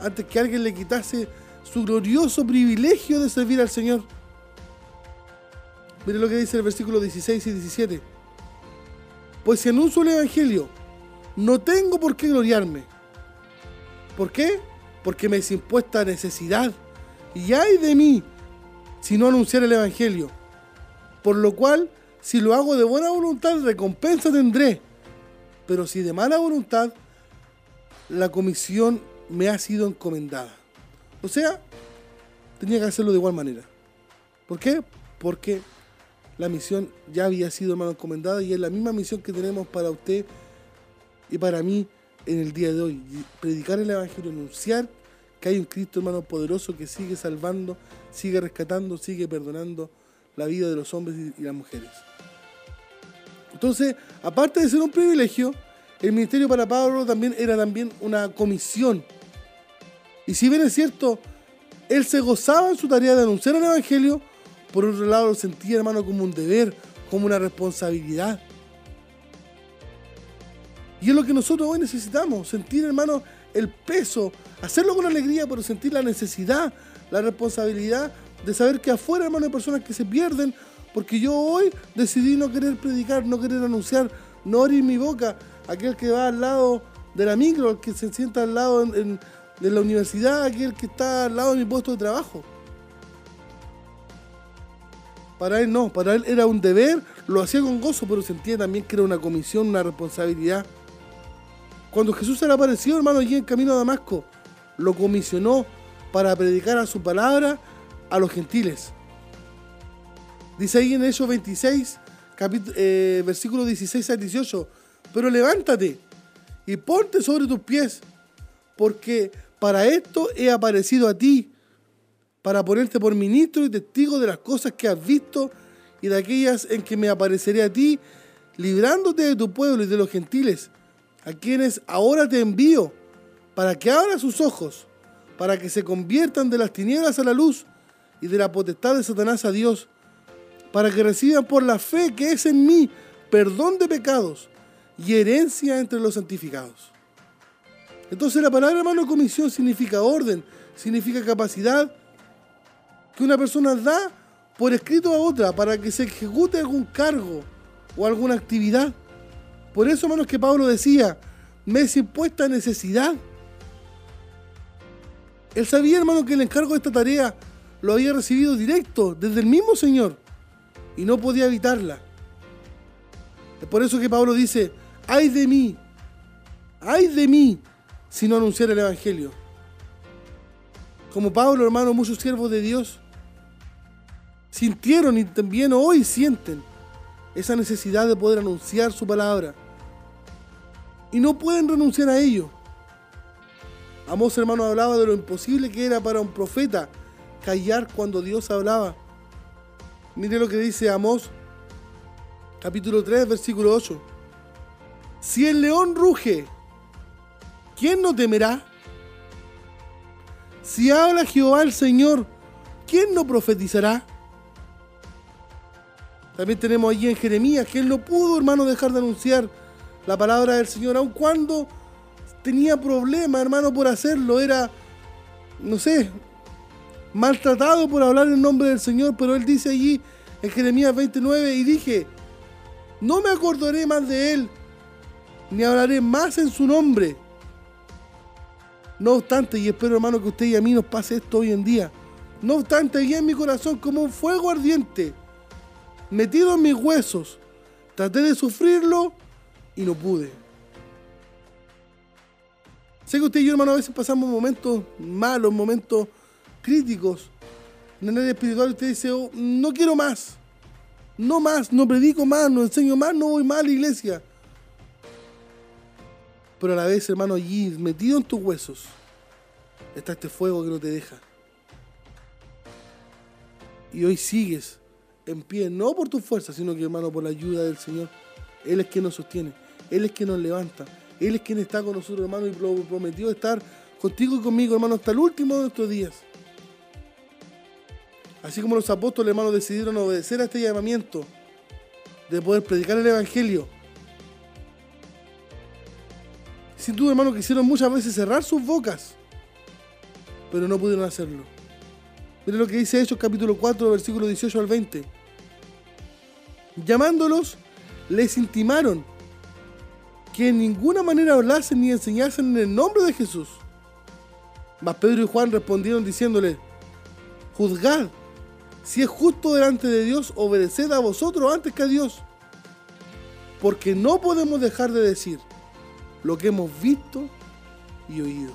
antes que alguien le quitase su glorioso privilegio de servir al Señor. Mire lo que dice el versículo 16 y 17. Pues si anuncio el Evangelio, no tengo por qué gloriarme. ¿Por qué? Porque me es impuesta necesidad. Y hay de mí si no anunciar el Evangelio. Por lo cual, si lo hago de buena voluntad, recompensa tendré. Pero si de mala voluntad, la comisión me ha sido encomendada. O sea, tenía que hacerlo de igual manera. ¿Por qué? Porque la misión ya había sido, hermano, encomendada y es la misma misión que tenemos para usted y para mí en el día de hoy. Predicar el Evangelio, anunciar que hay un Cristo, hermano, poderoso que sigue salvando, sigue rescatando, sigue perdonando la vida de los hombres y las mujeres. Entonces, aparte de ser un privilegio, el ministerio para Pablo también era también una comisión. Y si bien es cierto, él se gozaba en su tarea de anunciar el Evangelio, por otro lado lo sentía, hermano, como un deber, como una responsabilidad. Y es lo que nosotros hoy necesitamos, sentir, hermano, el peso, hacerlo con alegría, pero sentir la necesidad, la responsabilidad de saber que afuera, hermano, hay personas que se pierden, porque yo hoy decidí no querer predicar, no querer anunciar, no abrir mi boca. Aquel que va al lado de la micro, el que se sienta al lado de la universidad, aquel que está al lado de mi puesto de trabajo. Para él no, para él era un deber, lo hacía con gozo, pero sentía también que era una comisión, una responsabilidad. Cuando Jesús se le apareció, hermano, allí en camino a Damasco, lo comisionó para predicar a su palabra a los gentiles. Dice ahí en Hechos 26, eh, versículo 16 al 18, pero levántate y ponte sobre tus pies, porque para esto he aparecido a ti para ponerte por ministro y testigo de las cosas que has visto y de aquellas en que me apareceré a ti, librándote de tu pueblo y de los gentiles, a quienes ahora te envío, para que abran sus ojos, para que se conviertan de las tinieblas a la luz y de la potestad de Satanás a Dios, para que reciban por la fe que es en mí perdón de pecados y herencia entre los santificados. Entonces la palabra hermano comisión significa orden, significa capacidad, que una persona da por escrito a otra para que se ejecute algún cargo o alguna actividad. Por eso, hermanos, que Pablo decía, me es impuesta necesidad. Él sabía, hermano, que el encargo de esta tarea lo había recibido directo desde el mismo Señor y no podía evitarla. Es por eso que Pablo dice, ay de mí, ay de mí si no anunciar el Evangelio. Como Pablo, hermano, muchos siervos de Dios sintieron y también hoy sienten esa necesidad de poder anunciar su palabra. Y no pueden renunciar a ello. Amos hermano hablaba de lo imposible que era para un profeta callar cuando Dios hablaba. Mire lo que dice Amós, capítulo 3, versículo 8. Si el león ruge, ¿quién no temerá? Si habla Jehová el Señor, ¿quién no profetizará? También tenemos allí en Jeremías que él no pudo, hermano, dejar de anunciar la palabra del Señor, aun cuando tenía problemas, hermano, por hacerlo. Era, no sé, maltratado por hablar en nombre del Señor, pero él dice allí en Jeremías 29 y dije, no me acordaré más de él, ni hablaré más en su nombre. No obstante, y espero hermano que usted y a mí nos pase esto hoy en día, no obstante, allí en mi corazón como un fuego ardiente metido en mis huesos. Traté de sufrirlo y no pude. Sé que usted y yo, hermano, a veces pasamos momentos malos, momentos críticos. En el área espiritual usted dice, oh, no quiero más. No más, no predico más, no enseño más, no voy más a la iglesia. Pero a la vez, hermano, allí, metido en tus huesos, está este fuego que no te deja. Y hoy sigues en pie, no por tu fuerza, sino que hermano, por la ayuda del Señor. Él es quien nos sostiene, Él es quien nos levanta, Él es quien está con nosotros, hermano, y prometió estar contigo y conmigo, hermano, hasta el último de nuestros días. Así como los apóstoles, hermanos, decidieron obedecer a este llamamiento de poder predicar el Evangelio. Sin duda, hermano, quisieron muchas veces cerrar sus bocas, pero no pudieron hacerlo. Mire lo que dice Hechos capítulo 4, versículo 18 al 20. Llamándolos, les intimaron que en ninguna manera hablasen ni enseñasen en el nombre de Jesús. Mas Pedro y Juan respondieron diciéndole, juzgad, si es justo delante de Dios, obedeced a vosotros antes que a Dios. Porque no podemos dejar de decir lo que hemos visto y oído.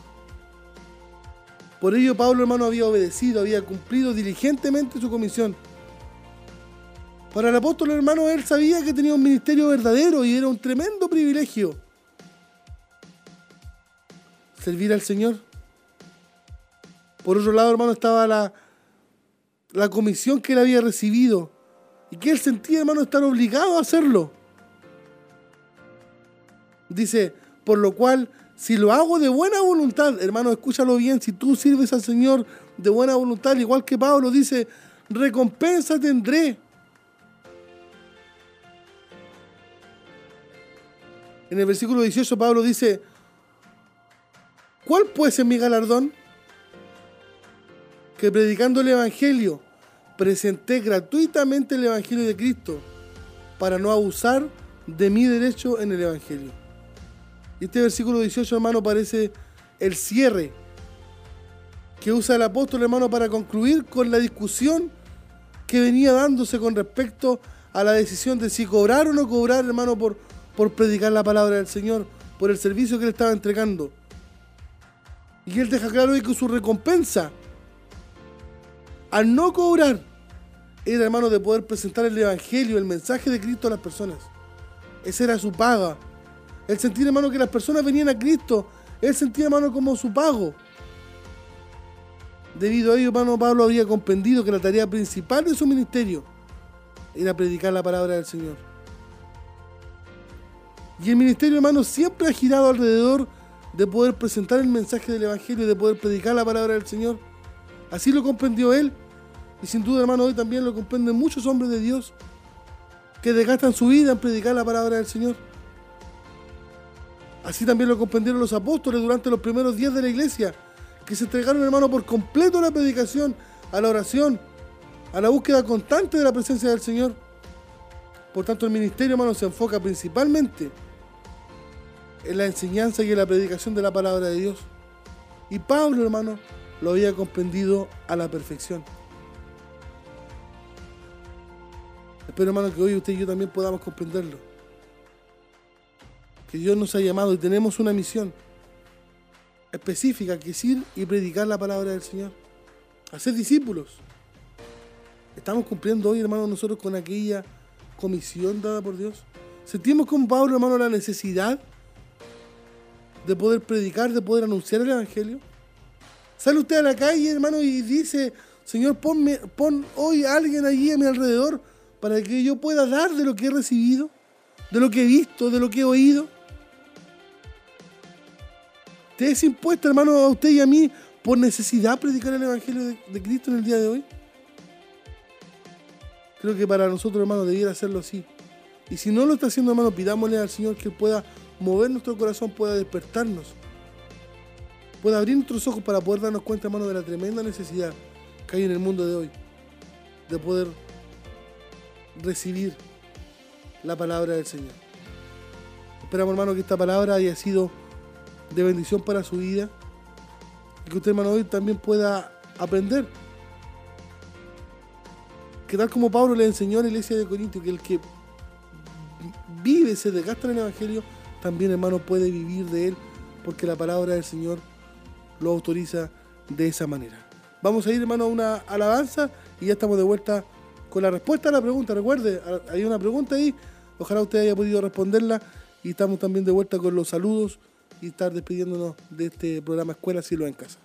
Por ello Pablo hermano había obedecido, había cumplido diligentemente su comisión. Para el apóstol hermano él sabía que tenía un ministerio verdadero y era un tremendo privilegio. Servir al Señor. Por otro lado hermano estaba la, la comisión que él había recibido y que él sentía hermano estar obligado a hacerlo. Dice, por lo cual si lo hago de buena voluntad, hermano, escúchalo bien, si tú sirves al Señor de buena voluntad, igual que Pablo dice, recompensa tendré. En el versículo 18 Pablo dice, ¿cuál puede ser mi galardón? Que predicando el Evangelio, presenté gratuitamente el Evangelio de Cristo para no abusar de mi derecho en el Evangelio. Este versículo 18, hermano, parece el cierre que usa el apóstol, hermano, para concluir con la discusión que venía dándose con respecto a la decisión de si cobrar o no cobrar, hermano, por, por predicar la palabra del Señor, por el servicio que él estaba entregando. Y él deja claro que su recompensa, al no cobrar, era, hermano, de poder presentar el Evangelio, el mensaje de Cristo a las personas. Esa era su paga, el sentir, hermano, que las personas venían a Cristo. Él sentía, hermano, como su pago. Debido a ello, hermano, Pablo había comprendido que la tarea principal de su ministerio era predicar la palabra del Señor. Y el ministerio, hermano, siempre ha girado alrededor de poder presentar el mensaje del Evangelio, de poder predicar la palabra del Señor. Así lo comprendió él. Y sin duda, hermano, hoy también lo comprenden muchos hombres de Dios que desgastan su vida en predicar la palabra del Señor. Así también lo comprendieron los apóstoles durante los primeros días de la iglesia, que se entregaron, hermano, por completo a la predicación, a la oración, a la búsqueda constante de la presencia del Señor. Por tanto, el ministerio, hermano, se enfoca principalmente en la enseñanza y en la predicación de la palabra de Dios. Y Pablo, hermano, lo había comprendido a la perfección. Espero, hermano, que hoy usted y yo también podamos comprenderlo que Dios nos ha llamado y tenemos una misión específica que es ir y predicar la palabra del Señor, hacer discípulos. Estamos cumpliendo hoy, hermano, nosotros con aquella comisión dada por Dios. Sentimos con Pablo, hermano, la necesidad de poder predicar, de poder anunciar el Evangelio. Sale usted a la calle, hermano, y dice, Señor, ponme, pon hoy a alguien allí a mi alrededor para que yo pueda dar de lo que he recibido, de lo que he visto, de lo que he oído. ¿Te es impuesto, hermano, a usted y a mí por necesidad predicar el Evangelio de, Cristo en el día de hoy? Creo que para nosotros, hermano, debiera hacerlo así. Y si no lo está haciendo, hermano, pidámosle al Señor que pueda mover nuestro corazón, pueda despertarnos, pueda abrir nuestros ojos para poder darnos cuenta, hermano, de la tremenda necesidad que hay en el mundo de hoy, de poder recibir la palabra del Señor. Esperamos, hermano, que esta palabra haya sido de bendición para su vida y que usted, hermano, hoy también pueda aprender. Que tal como Pablo le enseñó a la iglesia de Corinto, que el que vive, se desgasta en el Evangelio, también, hermano, puede vivir de él, porque la palabra del Señor lo autoriza de esa manera. Vamos a ir, hermano, a una alabanza y ya estamos de vuelta con la respuesta a la pregunta. Recuerde, hay una pregunta ahí, ojalá usted haya podido responderla y estamos también de vuelta con los saludos y estar despidiéndonos de este programa Escuela Silo en Casa.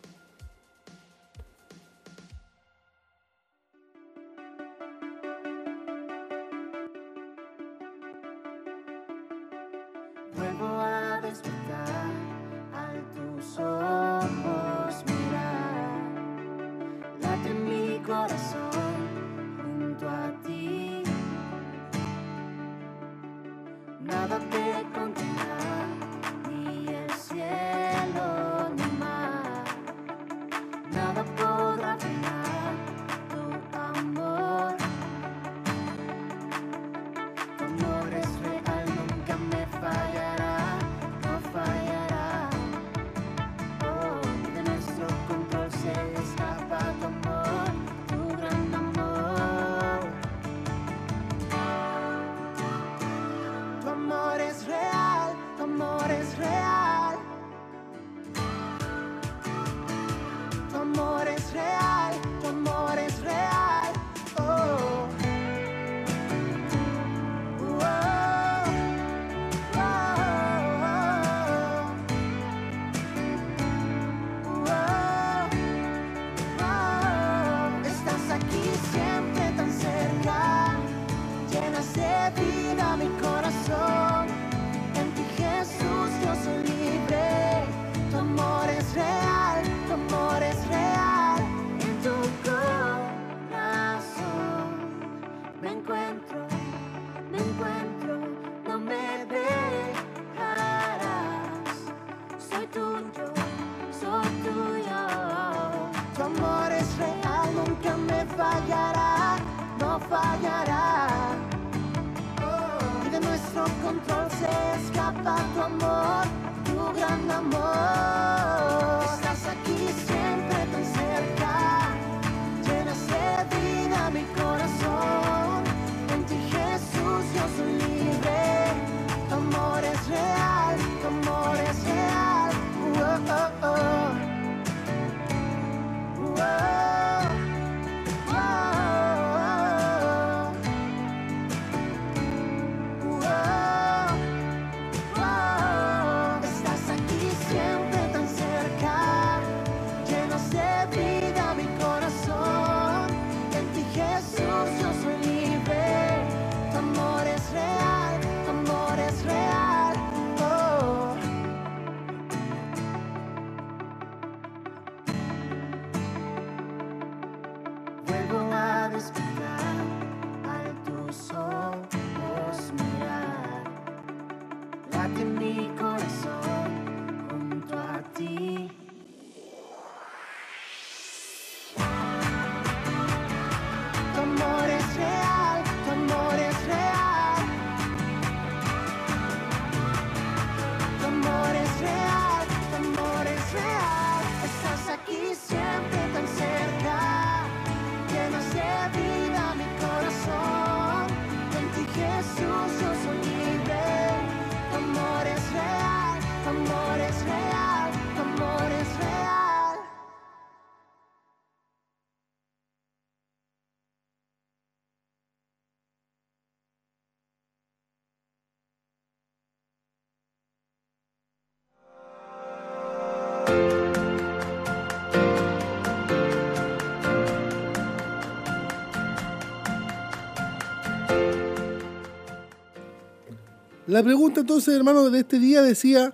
La pregunta entonces, hermano, de este día decía,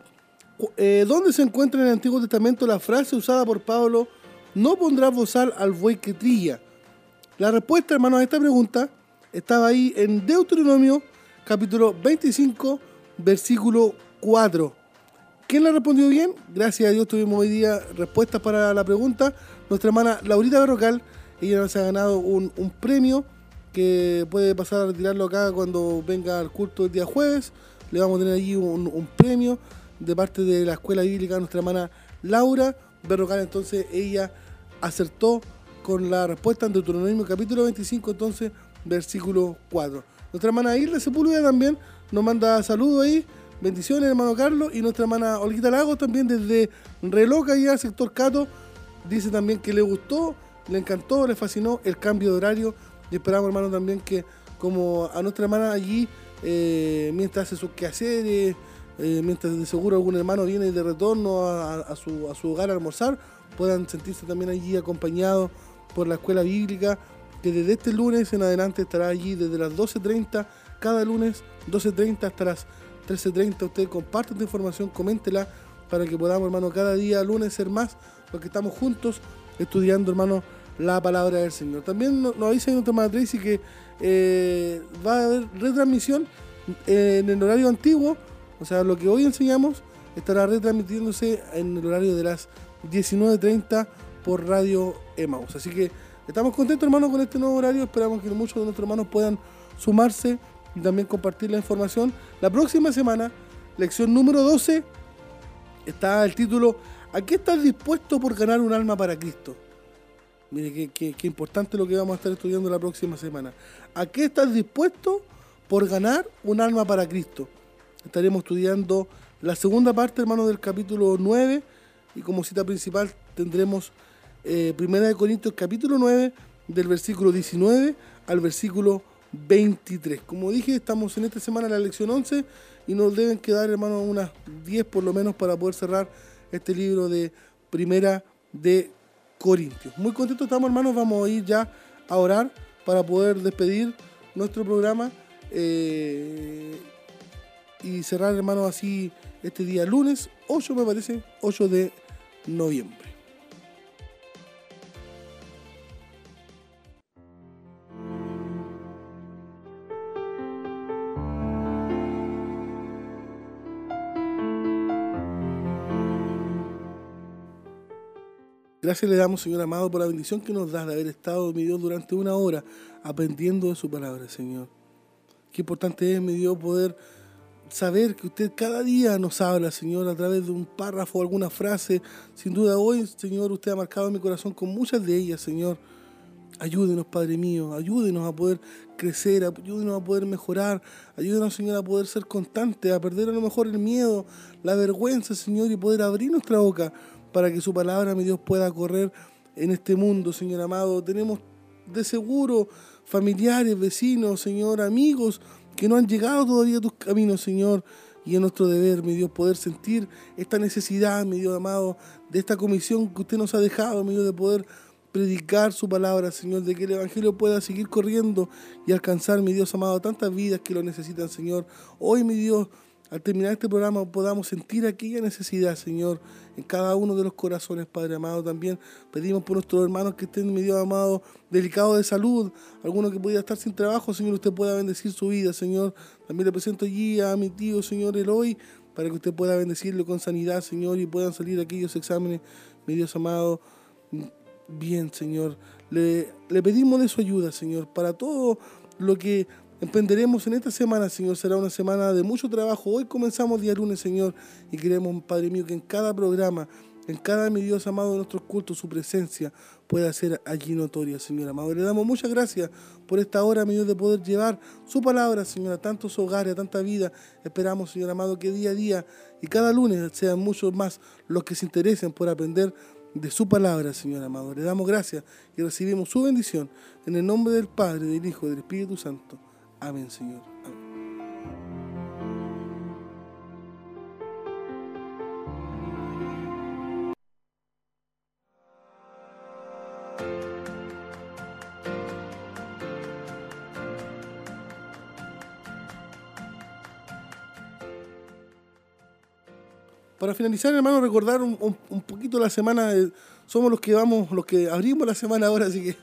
eh, ¿dónde se encuentra en el Antiguo Testamento la frase usada por Pablo, no pondrás bozal al buey que trilla? La respuesta, hermano, a esta pregunta estaba ahí en Deuteronomio capítulo 25, versículo 4. ¿Quién la respondió bien? Gracias a Dios tuvimos hoy día respuestas para la pregunta. Nuestra hermana Laurita Berrocal, ella nos ha ganado un, un premio que puede pasar a retirarlo acá cuando venga al culto el día jueves. Le vamos a tener allí un, premio de parte de la escuela bíblica, nuestra hermana Laura Berrocal. Entonces ella acertó con la respuesta en Deuteronomio capítulo 25, entonces versículo 4. Nuestra hermana Irle Sepúlveda también nos manda saludos ahí. Bendiciones, hermano Carlos. Y nuestra hermana Olguita Lagos también desde Reloca, allá, sector Cato. Dice también que le gustó, le encantó, le fascinó el cambio de horario. Y esperamos, hermano, también que como a nuestra hermana allí, eh, mientras hace sus quehaceres, eh, mientras de seguro algún hermano viene de retorno a, su, a su hogar a almorzar, puedan sentirse también allí acompañados por la escuela bíblica, que desde este lunes en adelante estará allí desde las 12.30, cada lunes 12.30 hasta las 13.30. Usted comparte esta información, coméntela para que podamos, hermano, cada día lunes ser más, porque estamos juntos estudiando, hermano, la palabra del Señor. También nos, avisa nuestra hermana Tracy que eh, va a haber retransmisión en el horario antiguo, o sea, lo que hoy enseñamos estará retransmitiéndose en el horario de las 19.30 por Radio Emaus. Así que estamos contentos, hermanos, con este nuevo horario. Esperamos que muchos de nuestros hermanos puedan sumarse y también compartir la información. La próxima semana, lección número 12, está el título ¿A qué estás dispuesto por ganar un alma para Cristo? Mire qué, qué- importante lo que vamos a estar estudiando la próxima semana. ¿A qué estás dispuesto por ganar un alma para Cristo? Estaremos estudiando la segunda parte, hermano, del capítulo 9 y como cita principal tendremos eh, Primera de Corintios capítulo 9 del versículo 19 al versículo 23. Como dije, estamos en esta semana en la lección 11 y nos deben quedar, hermano, unas 10 por lo menos para poder cerrar este libro de Primera de Corintios. Muy contentos estamos, hermanos. Vamos a ir ya a orar para poder despedir nuestro programa eh, y cerrar, hermanos, así este día lunes 8, me parece, 8 de noviembre. Gracias le damos, Señor amado, por la bendición que nos das de haber estado, mi Dios, durante una hora aprendiendo de su palabra, Señor. Qué importante es, mi Dios, poder saber que usted cada día nos habla, Señor, a través de un párrafo alguna frase. Sin duda hoy, Señor, usted ha marcado mi corazón con muchas de ellas, Señor. Ayúdenos, Padre mío, ayúdenos a poder crecer, ayúdenos a poder mejorar, ayúdenos, Señor, a poder ser constantes, a perder a lo mejor el miedo, la vergüenza, Señor, y poder abrir nuestra boca para que su palabra, mi Dios, pueda correr en este mundo, Señor amado. Tenemos de seguro familiares, vecinos, Señor, amigos, que no han llegado todavía a tus caminos, Señor. Y es nuestro deber, mi Dios, poder sentir esta necesidad, mi Dios amado, de esta comisión que usted nos ha dejado, mi Dios, de poder predicar su palabra, Señor, de que el Evangelio pueda seguir corriendo y alcanzar, mi Dios amado, tantas vidas que lo necesitan, Señor. Hoy, mi Dios, al terminar este programa podamos sentir aquella necesidad, Señor, en cada uno de los corazones, Padre amado. También pedimos por nuestros hermanos que estén, mi Dios amado, delicados de salud, alguno que pudiera estar sin trabajo, Señor, usted pueda bendecir su vida, Señor. También le presento allí a mi tío, Señor, Eloy, para que usted pueda bendecirlo con sanidad, Señor, y puedan salir aquellos exámenes, mi Dios amado, bien, Señor. Le, le pedimos de su ayuda, Señor, para todo lo que emprenderemos en esta semana, Señor. Será una semana de mucho trabajo. Hoy comenzamos día lunes, Señor, y queremos, Padre mío, que en cada programa, en cada, mi Dios amado, de nuestros cultos, su presencia pueda ser allí notoria, Señor amado. Le damos muchas gracias por esta hora, mi Dios, de poder llevar su palabra, Señor, a tantos hogares, a tanta vida. Esperamos, Señor amado, que día a día y cada lunes sean muchos más los que se interesen por aprender de su palabra, Señor amado. Le damos gracias y recibimos su bendición en el nombre del Padre, del Hijo y del Espíritu Santo. Amén, Señor. Para finalizar, hermano, recordar un, poquito la semana. somos los que vamos, los que abrimos la semana ahora, así que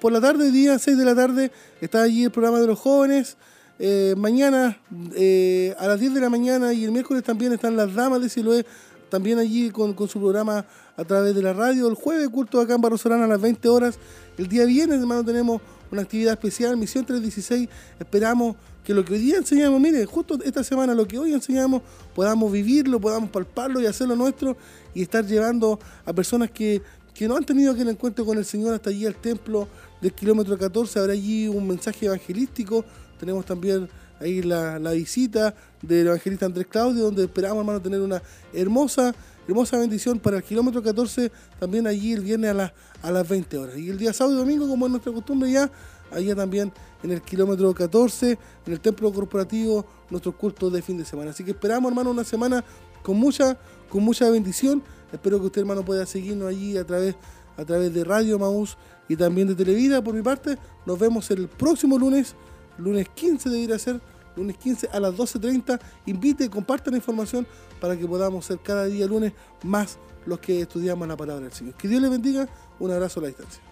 por la tarde, día 6 de la tarde, está allí el programa de los jóvenes. Eh, mañana eh, a las 10 de la mañana y el miércoles también están las damas de Siloé, también allí con, su programa a través de la radio. El jueves, culto acá en Barrosolana a las 20 horas. El día viernes, hermano, tenemos una actividad especial, Misión 316. Esperamos que lo que hoy día enseñamos, mire, justo esta semana lo que hoy enseñamos, podamos vivirlo, podamos palparlo y hacerlo nuestro y estar llevando a personas que que no han tenido aquel encuentro con el Señor hasta allí al templo del kilómetro 14, habrá allí un mensaje evangelístico. Tenemos también ahí la, visita del evangelista Andrés Claudio, donde esperamos, hermano, tener una hermosa, hermosa bendición para el kilómetro 14, también allí el viernes a, las a las 20 horas. Y el día sábado y domingo, como es nuestra costumbre ya, allá también en el kilómetro 14, en el templo corporativo, nuestros cultos de fin de semana. Así que esperamos, hermano, una semana con mucha, con mucha bendición Espero que usted, hermano, pueda seguirnos allí a través, a través de Radio Maús y también de Televida. Por mi parte, nos vemos el próximo lunes, lunes 15 debería ser, lunes 15 a las 12.30. Invite, comparte la información para que podamos ser cada día lunes más los que estudiamos la palabra del Señor. Que Dios les bendiga. Un abrazo a la distancia.